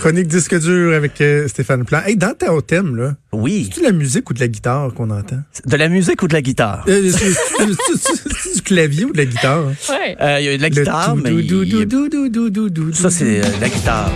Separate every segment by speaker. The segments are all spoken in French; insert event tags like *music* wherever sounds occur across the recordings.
Speaker 1: Chronique disque dur avec euh, Stéphane Plan. Hey, dans ton thème, là,
Speaker 2: Oui.
Speaker 1: c'est de la musique ou de la guitare qu'on entend?
Speaker 2: De la musique ou de la guitare?
Speaker 1: Euh, c'est- du clavier ou de la guitare?
Speaker 3: Ouais.
Speaker 2: Euh, Il y a de la guitare, mais ça, c'est euh, de la guitare.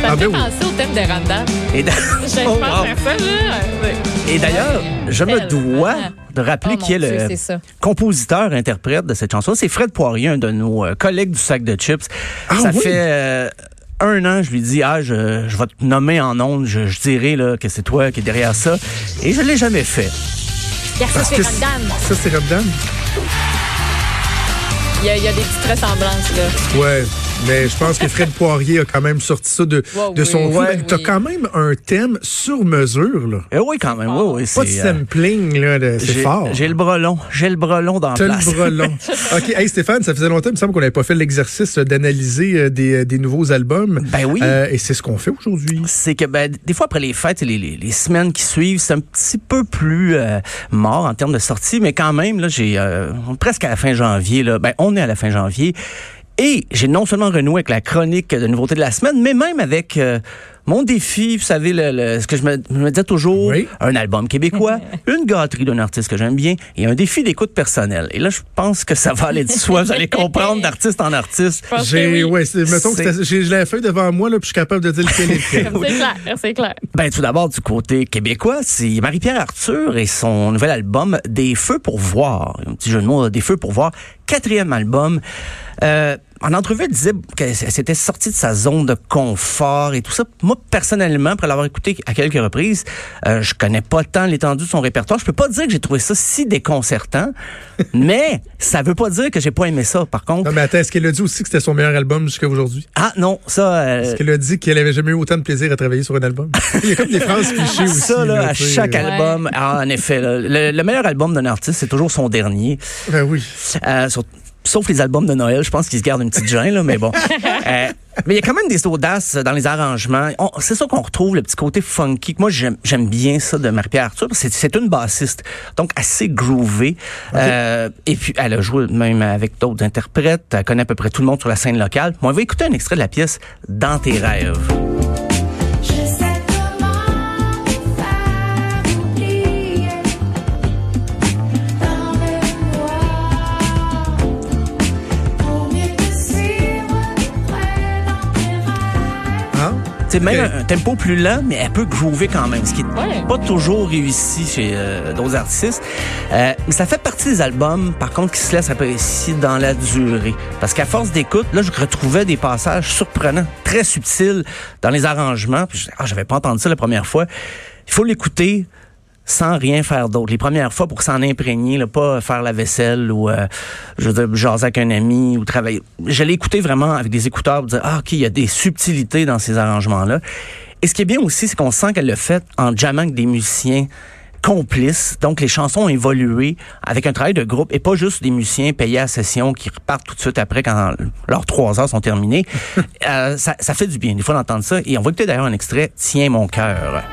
Speaker 3: Ça
Speaker 1: Ah,
Speaker 3: me fait
Speaker 1: ben oui.
Speaker 3: penser au thème de Randall.
Speaker 2: Et d'a- *laughs*
Speaker 3: Je
Speaker 2: Oh,
Speaker 3: pense
Speaker 2: wow.
Speaker 3: à ça, là.
Speaker 2: Et d'ailleurs, je me dois de rappeler
Speaker 3: Oh,
Speaker 2: qui est
Speaker 3: Dieu,
Speaker 2: le
Speaker 3: c'est ça.
Speaker 2: compositeur-interprète de cette chanson. C'est Fred Poirier, un de nos euh, collègues du sac de chips.
Speaker 1: Ah
Speaker 2: ça
Speaker 1: oui?
Speaker 2: fait euh, un an, je lui dis, ah, je, je vais te nommer en ondes, je, je dirai là, que c'est toi qui es derrière ça. Et je l'ai jamais fait.
Speaker 3: Ça,
Speaker 1: Parce
Speaker 3: c'est
Speaker 1: ça, c'est Robdan?
Speaker 3: Il y, a, il y a des petites ressemblances, là.
Speaker 1: Ouais. Mais je pense que Fred Poirier a quand même sorti ça de, de son
Speaker 3: oui,
Speaker 1: T'as
Speaker 3: oui.
Speaker 1: quand même un thème sur mesure, là.
Speaker 2: Eh oui, quand même, oui, oui.
Speaker 1: Pas de
Speaker 2: euh,
Speaker 1: sampling, là. C'est fort.
Speaker 2: J'ai le bras long. J'ai le bras long dans la
Speaker 1: T'as
Speaker 2: place.
Speaker 1: le bras long. *laughs* OK. Hey, Stéphane, ça faisait longtemps, il me semble qu'on n'avait pas fait l'exercice d'analyser euh, des, euh, des nouveaux albums.
Speaker 2: Ben oui.
Speaker 1: Euh, et c'est ce qu'on fait aujourd'hui.
Speaker 2: c'est que ben, des fois après les fêtes, les, les, les semaines qui suivent, c'est un petit peu plus euh, mort en termes de sortie, mais quand même, là, j'ai euh, presque à la fin janvier, là, ben, on est à la fin janvier, et j'ai non seulement renoué avec la chronique de nouveautés de la semaine, mais même avec euh, mon défi, vous savez, le, le- ce que je me, je me disais toujours,
Speaker 1: Oui.
Speaker 2: un album québécois, *laughs* une gâterie d'un artiste que j'aime bien, et un défi d'écoute personnelle. Et là, je pense que ça va aller de soi, vous allez comprendre d'artiste en artiste.
Speaker 1: J'ai,
Speaker 3: oui.
Speaker 1: ouais, c'est- mettons que j'ai j'ai la feuille devant moi, là, puis je suis capable de dire lequel est lequel. *laughs*
Speaker 3: C'est clair, c'est clair.
Speaker 2: Ben, tout d'abord, du côté québécois, c'est Marie-Pierre Arthur et son nouvel album Des Feux pour voir. Un petit jeu de mots, Des Feux pour voir. Quatrième album. Euh, en entrevue, elle disait qu'elle s'était sortie de sa zone de confort et tout ça. Moi, personnellement, après l'avoir écouté à quelques reprises, euh, je connais pas tant l'étendue de son répertoire. Je peux pas dire que j'ai trouvé ça si déconcertant, *laughs* mais ça veut pas dire que j'ai pas aimé ça, par contre.
Speaker 1: Non, mais attends, est-ce qu'elle a dit aussi que c'était son meilleur album jusqu'à aujourd'hui?
Speaker 2: Ah non, ça... euh,
Speaker 1: Est-ce qu'elle a dit qu'elle avait jamais eu autant de plaisir à travailler sur un album? *laughs* Il y a comme des phrases clichés aussi.
Speaker 2: ça, là, à chaque
Speaker 3: Ouais.
Speaker 2: album, ah, en effet, là, le, le meilleur album d'un artiste, c'est toujours son dernier.
Speaker 1: Ben oui.
Speaker 2: Euh, sur- sauf les albums de Noël, je pense qu'ils se gardent une petite gêne, là, mais bon. *laughs* Euh, mais il y a quand même des audaces dans les arrangements. C'est ça qu'on retrouve, le petit côté funky. Moi, j'aime bien ça de Marie-Pierre Arthur. parce que C'est c'est une bassiste, donc assez groovée. Euh, et puis, elle a joué même avec d'autres interprètes. Elle connaît à peu près tout le monde sur la scène locale. Bon, on va écouter un extrait de la pièce Dans tes rêves. C'est même un, tempo plus lent, mais elle peut groover quand même, ce qui n'est
Speaker 3: Ouais.
Speaker 2: pas toujours réussi chez euh, d'autres artistes. Euh, mais ça fait partie des albums, par contre, qui se laissent apprécier dans la durée. Parce qu'à force d'écoute, là, je retrouvais des passages surprenants, très subtils dans les arrangements. Puis je disais, ah, j'avais pas entendu ça la première fois. Il faut l'écouter sans rien faire d'autre. Les premières fois pour s'en imprégner, là, pas faire la vaisselle ou euh, je veux dire, jaser avec un ami ou travailler. Je l'ai écouté vraiment avec des écouteurs pour dire ah ok il y a des subtilités dans ces arrangements là. Et ce qui est bien aussi, c'est qu'on sent qu'elle le fait en jammant avec des musiciens complices. Donc les chansons ont évolué avec un travail de groupe et pas juste des musiciens payés à session qui repartent tout de suite après quand leurs trois heures sont terminées. *laughs* Euh, ça, ça fait du bien des fois d'entendre ça. Et on va écouter d'ailleurs un extrait Tiens mon cœur.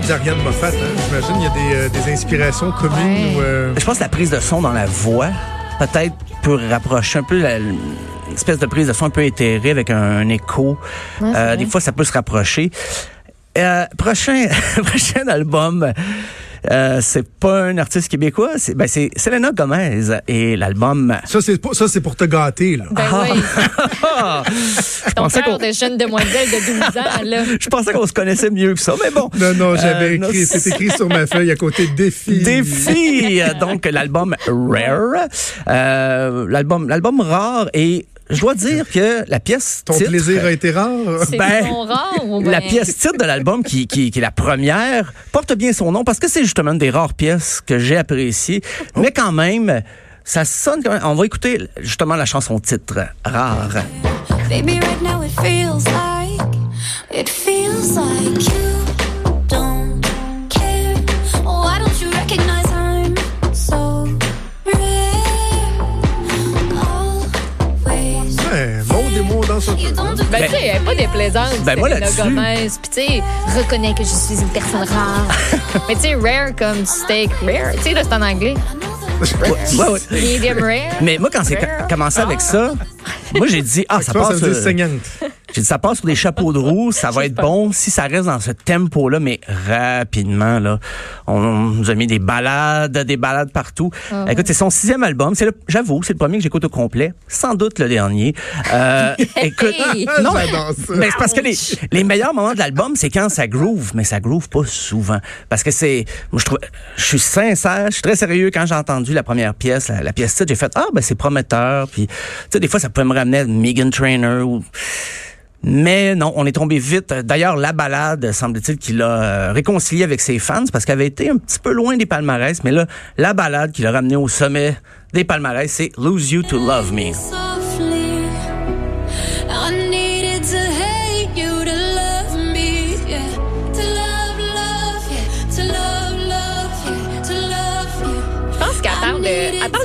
Speaker 1: Beaucoup à d'Ariane Moffat. Hein? J'imagine qu'il y a des, euh, des inspirations communes.
Speaker 3: Ouais.
Speaker 1: ou, euh,
Speaker 2: Je pense que la prise de son dans la voix, peut-être, peut rapprocher un peu la- une espèce de prise de son un peu éthérée avec un, un écho.
Speaker 3: Ouais,
Speaker 2: Euh, des fois, ça peut se rapprocher. Euh, prochain, *laughs* prochain album. Euh, c'est pas un artiste québécois, c'est ben c'est Selena Gomez et l'album.
Speaker 1: Ça, c'est pas- ça, c'est pour te gâter, là.
Speaker 3: Ben
Speaker 2: Ah.
Speaker 3: oui, *laughs*
Speaker 2: je
Speaker 3: ton
Speaker 2: pensais
Speaker 3: cœur
Speaker 2: qu'on
Speaker 3: de jeune demoiselle de 12 ans, *laughs* là.
Speaker 2: je pensais qu'on se connaissait mieux que ça, mais bon.
Speaker 1: Non, non, j'avais
Speaker 2: Euh,
Speaker 1: écrit, c'est écrit sur ma feuille à côté *laughs* défi.
Speaker 2: Défi, donc l'album Rare, euh, l'album l'album rare et je dois dire que la pièce
Speaker 1: Ton
Speaker 2: titre,
Speaker 1: plaisir a été rare.
Speaker 2: Ben,
Speaker 3: son rare ou
Speaker 2: la pièce titre de l'album qui, qui, qui est la première porte bien son nom parce que c'est justement une des rares pièces que j'ai appréciées, mais quand même ça sonne quand même. On va écouter justement la chanson titre Rare.
Speaker 4: Baby, right now it feels like, it feels like you
Speaker 3: Ben,
Speaker 2: moi, là-dessus-.
Speaker 3: Puis tu sais, reconnais que je suis une personne rare. *laughs* Mais tu sais, rare comme steak rare. Tu sais, là, c'est en anglais.
Speaker 2: Ouais, ouais. *laughs*
Speaker 3: Medium rare.
Speaker 2: Mais moi, quand c'est
Speaker 3: Rare.
Speaker 2: commencé avec ça, moi, j'ai dit, ah, ça passe.
Speaker 1: ça
Speaker 2: J'ai dit, ça passe sur des chapeaux de roue, ça va *laughs* être bon si ça reste dans ce tempo-là, mais rapidement, là. On, on nous a mis des balades, des balades partout.
Speaker 3: Ah
Speaker 2: Écoute, c'est son sixième album. C'est le, j'avoue, c'est le premier que j'écoute au complet. Sans doute le dernier. Euh, *laughs* écoute, *laughs* non, mais c'est parce que les, les meilleurs moments de l'album, c'est quand ça groove, mais ça groove pas souvent. Parce que c'est, moi, je trouve, je suis sincère, je suis très sérieux quand j'ai entendu la première pièce, la, la pièce titre, j'ai fait, ah, ben, c'est prometteur. Puis, tu sais, des fois, ça peut me ramener à Megan Trainer ou, mais non, on est tombé vite. D'ailleurs, la balade, semble-t-il, qu'il a euh, réconcilié avec ses fans parce qu'elle avait été un petit peu loin des palmarès. Mais là, la balade qu'il a ramené au sommet des palmarès, c'est Lose You to Love Me.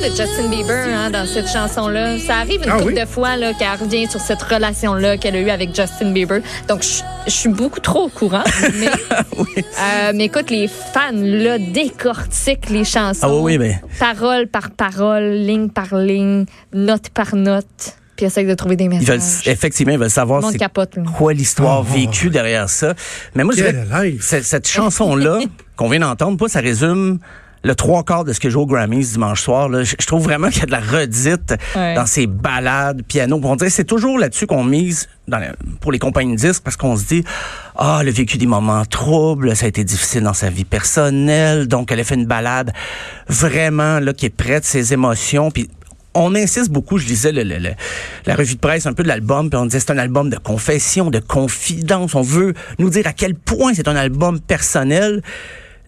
Speaker 3: De Justin Bieber hein, dans cette chanson-là. Ça arrive une
Speaker 1: Ah
Speaker 3: couple
Speaker 1: oui?
Speaker 3: de fois là, qu'elle revient sur cette relation-là qu'elle a eue avec Justin Bieber. Donc, je, je suis beaucoup trop au courant. *laughs* Mais, euh, mais écoute, les fans là, décortiquent les chansons.
Speaker 2: Ah oui, oui, mais-
Speaker 3: Parole par parole, ligne par ligne, note par note. Puis essayent de trouver des
Speaker 2: Ils veulent,
Speaker 3: messages.
Speaker 2: effectivement, ils veulent
Speaker 3: Le
Speaker 2: savoir c'est quoi l'histoire
Speaker 1: Oh.
Speaker 2: vécue derrière ça. Mais moi, je cette, cette chanson-là *laughs* qu'on vient d'entendre, pas, ça résume le trois quarts de ce que j'ai au Grammys dimanche soir. Là. Je, je trouve vraiment qu'il y a de la redite
Speaker 3: Ouais.
Speaker 2: dans ces balades, piano. On dirait c'est toujours là-dessus qu'on mise dans la- pour les compagnies de disques parce qu'on se dit, ah, elle a vécu des moments troubles, ça a été difficile dans sa vie personnelle, donc elle a fait une balade vraiment là qui est prête ses émotions. Puis on insiste beaucoup, je lisais le- le- le- la revue de presse un peu de l'album, puis on disait c'est un album de confession, de confidence. On veut nous dire à quel point c'est un album personnel,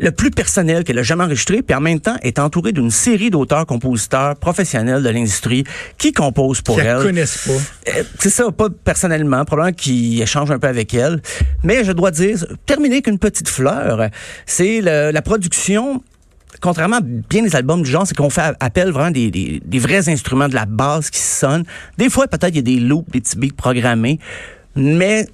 Speaker 2: le plus personnel qu'elle a jamais enregistré, puis en même temps est entouré d'une série d'auteurs-compositeurs professionnels de l'industrie qui composent pour
Speaker 1: Qui
Speaker 2: elle.
Speaker 1: la connaissent pas.
Speaker 2: Euh, C'est ça, pas personnellement, probablement qui échange un peu avec elle. Mais je dois dire, terminer qu'une petite fleur, c'est la production. Contrairement à bien des albums du genre, c'est qu'on fait appel vraiment des, des, des vrais instruments de la basse qui sonnent. Des fois, peut-être il y a des loops, des petits beats programmés, mais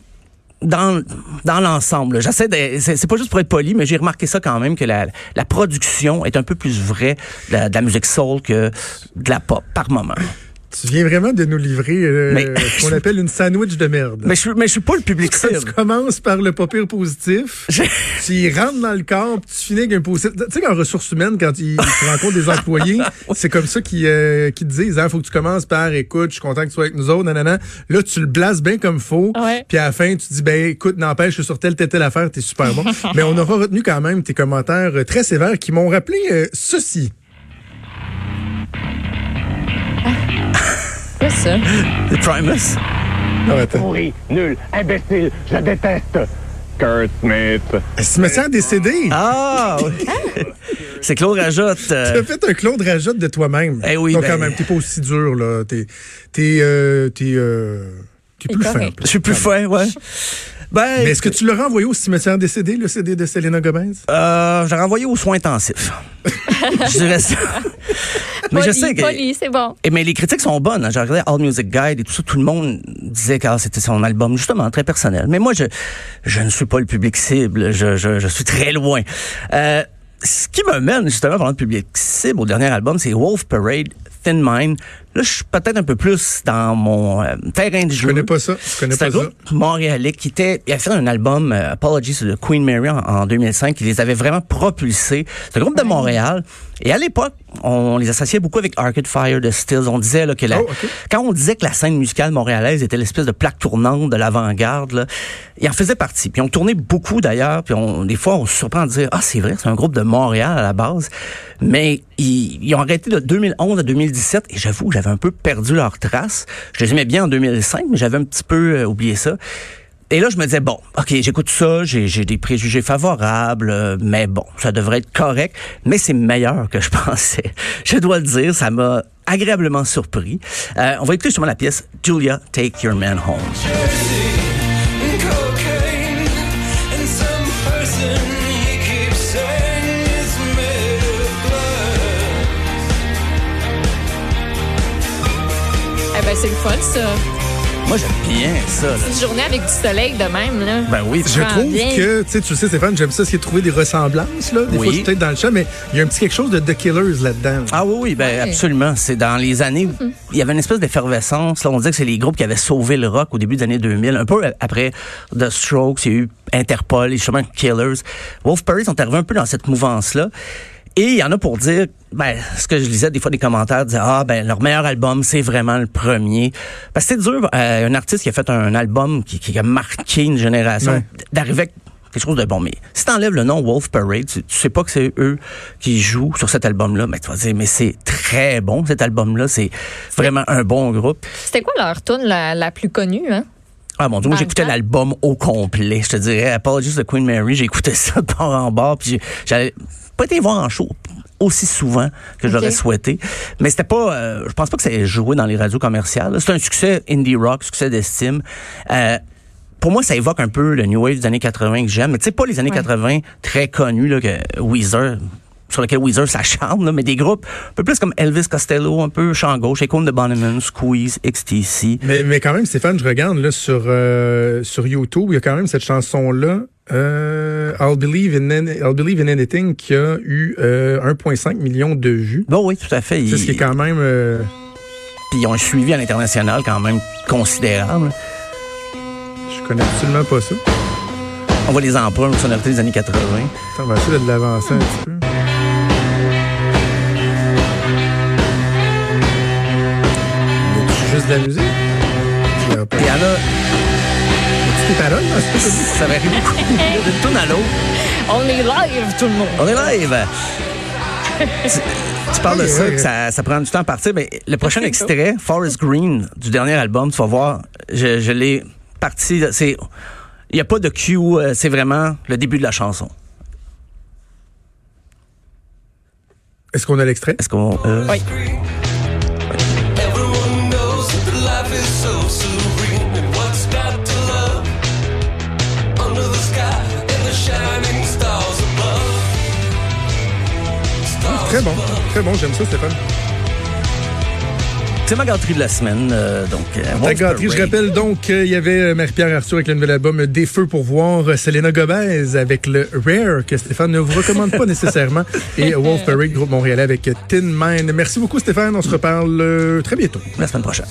Speaker 2: dans, dans l'ensemble, j'essaie de, c'est, c'est pas juste pour être poli, mais j'ai remarqué ça quand même que la, la production est un peu plus vraie de la, de la musique soul que de la pop par moment.
Speaker 1: Tu viens vraiment de nous livrer euh,
Speaker 2: Mais-
Speaker 1: ce qu'on appelle une sandwich de merde.
Speaker 2: Mais je, suis- mais je suis pas le public
Speaker 1: tu
Speaker 2: cible.
Speaker 1: commences par le pas pire positif,
Speaker 2: Je-
Speaker 1: tu y rentres dans le corps, puis tu finis avec un positif. Tu sais, qu'en ressources humaines, quand ils, *laughs* tu rencontres des employés, c'est comme ça qu'ils euh, qu'ils te disent, il faut que tu commences par, écoute, je suis content que tu sois avec nous autres, nanana. Là, tu le blases bien comme faut,
Speaker 3: Ouais.
Speaker 1: puis à la fin, tu dis, ben écoute, n'empêche, je suis sur telle, telle, telle affaire, t'es super bon. *laughs* Mais on aura retenu quand même tes commentaires euh, très sévères qui m'ont rappelé euh, ceci.
Speaker 3: C'est ça. *laughs*
Speaker 2: The Primus?
Speaker 1: Non, attends.
Speaker 5: pourri, nul, imbécile, je déteste. Kurt Smith.
Speaker 1: Cimetière décédé.
Speaker 2: Ah, *laughs* oui. C'est Claude Rajotte. euh,
Speaker 1: Tu as fait un Claude Rajotte de toi-même.
Speaker 2: Eh oui,
Speaker 1: Donc,
Speaker 2: ben-
Speaker 1: quand même, t'es pas aussi dur, là. T'es, t'es, euh, t'es, euh, t'es
Speaker 3: T'es
Speaker 1: plus fin.
Speaker 2: je suis plus fin, ouais. Ben,
Speaker 1: Mais est-ce que tu l'auras envoyé au cimetière décédé, le CD de Selena Gomez?
Speaker 2: euh, j'ai renvoyé aux soins intensifs. *laughs* je dirais ça. Mais je sais que.
Speaker 3: poli, c'est bon.
Speaker 2: Et mais les critiques sont bonnes. hein. J'ai regardé All Music Guide et tout ça. Tout le monde disait que ah, c'était son album, justement, très personnel. Mais moi, je, je ne suis pas le public cible. Je, je, je suis très loin. Euh, ce qui me mène, justement, vers le public cible au dernier album, c'est Wolf Parade, Thin Mind. Là, je suis peut-être un peu plus dans mon euh, terrain de jeu.
Speaker 1: Je connais pas ça. Je connais
Speaker 2: C'est un
Speaker 1: pas ça.
Speaker 2: groupe montréalais qui était, il a fait un album euh, Apologies de Queen Mary en, en 2005 qui les avait vraiment propulsés. C'est un groupe de Montréal. Et à l'époque, on les associait beaucoup avec Arcade Fire de Stills. On disait là, que la-
Speaker 1: Oh,
Speaker 2: quand on disait que la scène musicale montréalaise était l'espèce de plaque tournante de l'avant-garde, là, il en faisait partie. Puis on tournait beaucoup d'ailleurs. Puis on, des fois, on se surprend de dire ah c'est vrai, c'est un groupe de Montréal à la base. Mais ils, ils ont arrêté de 2011 à 2017 et j'avoue, j'avais un peu perdu leur trace. Je les aimais bien en 2005, mais j'avais un petit peu euh, oublié ça. Et là, je me disais, bon, OK, j'écoute ça, j'ai des préjugés favorables, euh, mais bon, ça devrait être correct, mais c'est meilleur que je *laughs* pensais. Je dois le dire, ça m'a agréablement surpris. Euh, on va écouter justement la pièce Julia, Take Your Man Home.
Speaker 3: C'est le fun, ça.
Speaker 2: Moi, j'aime bien ça. là.
Speaker 3: Une journée avec du soleil de même, là.
Speaker 2: Ben oui.
Speaker 1: Je trouve
Speaker 3: bien.
Speaker 1: que, tu sais, tu le sais, Stéphane, j'aime ça, de trouver des ressemblances, là. Des
Speaker 2: Oui.
Speaker 1: fois, je suis peut-être dans le champ, mais il y a un petit quelque chose de The Killers là-dedans.
Speaker 2: Ah oui, oui, ben
Speaker 3: Ouais.
Speaker 2: absolument. C'est dans les années,
Speaker 3: Mm-hmm.
Speaker 2: il y avait une espèce d'effervescence. Là, on disait que c'est les groupes qui avaient sauvé le rock au début des années 2000. Un peu après The Strokes, il y a eu Interpol, les chemins Killers. Wolf Parade sont arrivés un peu dans cette mouvance-là. Et il y en a pour dire, ben, ce que je lisais des fois des commentaires disaient, ah, ben, leur meilleur album, c'est vraiment le premier. Parce que c'est dur, euh, un artiste qui a fait un album qui, qui a marqué une génération,
Speaker 1: Ouais.
Speaker 2: d'arriver avec quelque chose de bon. Mais si t'enlèves le nom Wolf Parade, tu, tu sais pas que c'est eux qui jouent sur cet album-là, mais tu vas dire, mais c'est très bon, cet album-là. C'est vraiment un bon groupe.
Speaker 3: C'était quoi leur tune la, la plus connue, hein?
Speaker 2: Ah mon dieu, moi j'écoutais l'album au complet. Je te dirais, Apologies de Queen Mary, écouté *laughs* ça de bord en bord, puis j'avais pas été voir en show aussi souvent que j'aurais souhaité. Mais c'était pas, euh, je pense pas que ça ait joué dans les radios commerciales. C'est un succès indie rock, succès d'estime. Euh, pour moi, ça évoque un peu le New Wave des années 80 que j'aime. Mais tu sais, pas les années
Speaker 3: Ouais.
Speaker 2: 80 très connus, là, que Weezer, sur lequel Weezer s'acharne, là, mais des groupes un peu plus comme Elvis Costello, un peu champ gauche, Icon de Bonneman, Squeeze, XTC.
Speaker 1: Mais, mais quand même, Stéphane, je regarde là, sur, euh, sur YouTube, il y a quand même cette chanson-là, euh, I'll, Believe in Any- I'll Believe in Anything, qui a eu euh, 1,5 million de vues.
Speaker 2: Bon, oui, tout à fait.
Speaker 1: C'est ce qui est quand même... euh,
Speaker 2: Puis ils ont un suivi à l'international quand même considérable.
Speaker 1: je connais absolument pas ça.
Speaker 2: On voit les emprunts, les sonorités des années 80.
Speaker 1: Attends, on va essayer de l'avancer un petit peu.
Speaker 2: Ça varie beaucoup. De tourne à l'autre.
Speaker 3: On est live, tout le monde.
Speaker 2: On est live. tu, tu parles de ça, que ça, ça prend du temps à partir. Mais le prochain *laughs* extrait, Forest Green, du dernier album, tu vas voir, je, je l'ai parti. C'est, il n'y a pas de cue, euh, c'est vraiment le début de la chanson.
Speaker 1: Est-ce qu'on a l'extrait?
Speaker 2: Est-ce qu'on. euh,
Speaker 3: Oui.
Speaker 1: Très bon. Très bon, j'aime ça, Stéphane.
Speaker 2: C'est ma gâterie de la semaine. euh, donc, euh,
Speaker 1: Ta
Speaker 2: Wolf
Speaker 1: gâterie, je rappelle donc qu'il y avait euh, Marie-Pierre Arthur avec le nouvel album Des Feux pour voir, euh, Selena Gomez avec le Rare que Stéphane ne vous recommande pas *laughs* nécessairement et *laughs* Wolf Parade, groupe montréalais avec Tin Mine. Merci beaucoup Stéphane, on se reparle euh, très bientôt.
Speaker 2: La semaine prochaine.